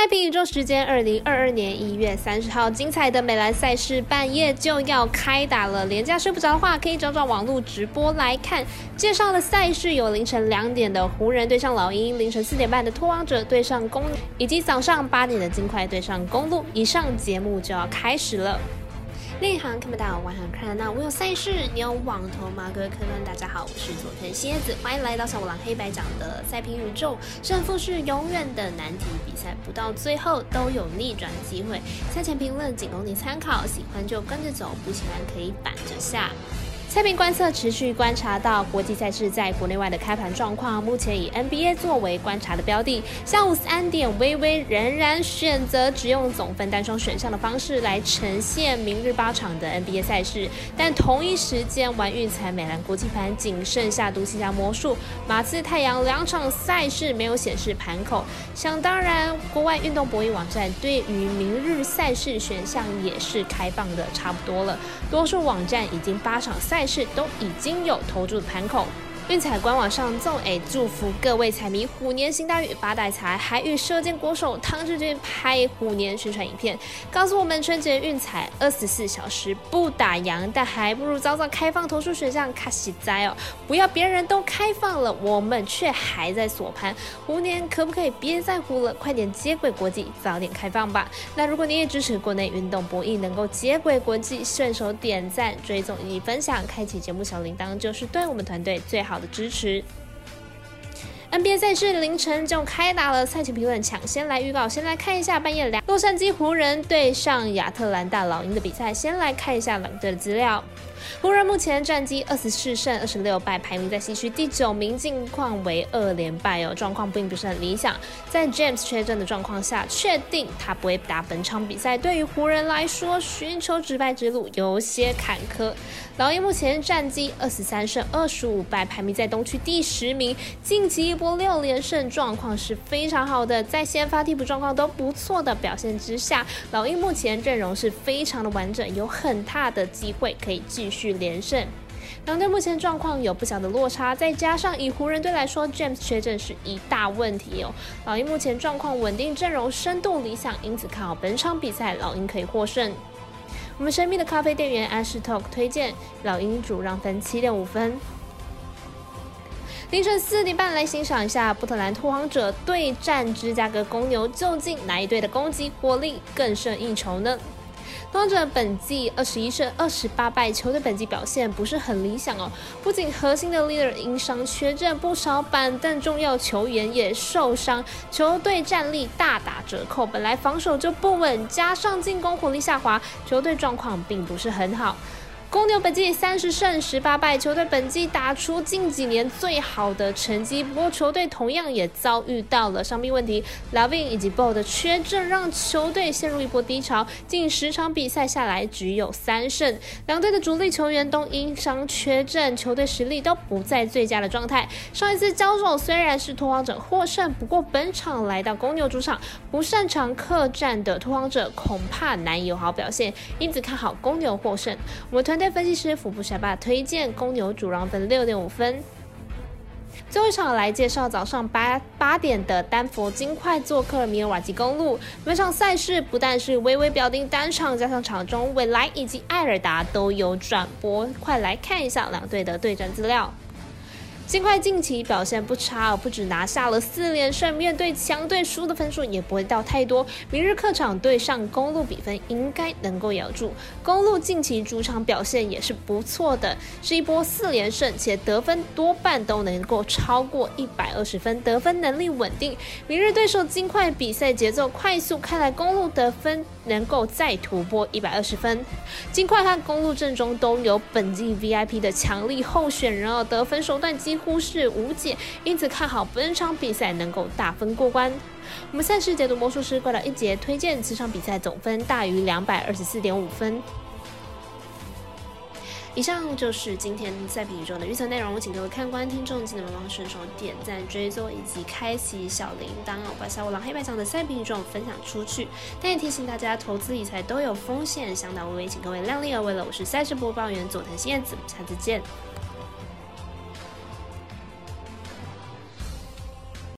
赛平宇宙时间，二零二二年一月三十号，精彩的美兰赛事半夜就要开打了。连假睡不着的话，可以找找网络直播来看。介绍的赛事有凌晨两点的湖人对上老鹰，凌晨四点半的拖网者对上公，以及早上八点的金块对上公路。以上节目就要开始了。内行看不到，外行看得到。我有赛事，你有网头吗？各位客官，大家好，我是佐藤蝎子，欢迎来到小五郎黑白讲的赛评宇宙。胜负是永远的难题，比赛不到最后都有逆转机会。赛前评论仅供你参考，喜欢就跟着走，不喜欢可以板着下。赛评观测持续观察到国际赛事在国内外的开盘状况，目前以 NBA 作为观察的标的。下午三点，微微仍然选择只用总分单双选项的方式来呈现明日八场的 NBA 赛事，但同一时间玩运彩美兰国际盘仅剩下独行侠魔术、马刺太阳两场赛事没有显示盘口。想当然，国外运动博弈网站对于明日赛事选项也是开放的差不多了，多数网站已经八场赛。赛事都已经有投注的盘口。运彩官网上纵 A 祝福各位彩迷虎年行大运发大财，还与射箭国手汤志军拍虎年宣传影片，告诉我们春节运彩二十四小时不打烊，但还不如早早开放投注选项卡西哉哦，不要别人都开放了，我们却还在锁盘。虎年可不可以别再胡了，快点接轨国际，早点开放吧。那如果你也支持国内运动博弈能够接轨国际，顺手点赞、追踪以及分享，开启节目小铃铛，就是对我们团队最好。的支持。NBA 赛事凌晨就开打了，赛前评论抢先来预告，先来看一下半夜两洛杉矶湖人对上亚特兰大老鹰的比赛，先来看一下两队的资料。湖人目前战绩二十四胜二十六败，排名在西区第九名，近况为二连败哦，状况并不是很理想。在 James 缺阵的状况下，确定他不会打本场比赛，对于湖人来说，寻求直败之路有些坎坷。老鹰目前战绩二十三胜二十五败，排名在东区第十名，近期一波六连胜，状况是非常好的。在先发替补状况都不错的表现之下，老鹰目前阵容是非常的完整，有很大的机会可以继续。续连胜，两队目前状况有不小的落差，再加上以湖人队来说，James 缺阵是一大问题哦。老鹰目前状况稳定，阵容深度理想，因此看好本场比赛老鹰可以获胜。我们神秘的咖啡店员 Ash Talk 推荐老鹰主让分七点五分。凌晨四点半来欣赏一下波特兰拓荒者对战芝加哥公牛，究竟哪一队的攻击火力更胜一筹呢？拓荒者本季二十一胜二十八败，球队本季表现不是很理想哦。不仅核心的 leader 因伤缺阵，不少板凳重要球员也受伤，球队战力大打折扣。本来防守就不稳，加上进攻火力下滑，球队状况并不是很好。公牛本季三十胜十八败，球队本季打出近几年最好的成绩。不过球队同样也遭遇到了伤病问题，Lavin 以及 Ball 的缺阵让球队陷入一波低潮。近十场比赛下来只有三胜，两队的主力球员都因伤缺阵，球队实力都不在最佳的状态。上一次交手虽然是拓荒者获胜，不过本场来到公牛主场，不擅长客战的拓荒者恐怕难有好表现，因此看好公牛获胜。我们团。队分析师腹部小巴推荐公牛主让分六点五分。最后一场来介绍早上八八点的丹佛金块做客米尔瓦基公路。本场赛事不但是微微表定单场，加上场中未来以及艾尔达都有转播。快来看一下两队的对战资料。金块近期表现不差，不止拿下了四连胜，面对强队输的分数也不会到太多。明日客场对上公路，比分应该能够咬住。公路近期主场表现也是不错的，是一波四连胜，且得分多半都能够超过一百二十分，得分能力稳定。明日对手金块比赛节奏快速，看来公路得分能够再突破一百二十分。金块和公路阵中都有本季 VIP 的强力候选人哦，得分手段几。忽视无解，因此看好本场比赛能够大分过关。我们赛事解读魔术师怪盗一节推荐，此场比赛总分大于两百二十四点五分。以上就是今天赛评宇宙的预测内容，请各位看官听众记得帮忙顺手点赞、追踪以及开启小铃铛哦，把小五郎黑白奖的赛评宇宙分享出去。但也提醒大家，投资理财都有风险，相当微微，请各位量力而为了。我是赛事播报员佐藤新叶子，下次见。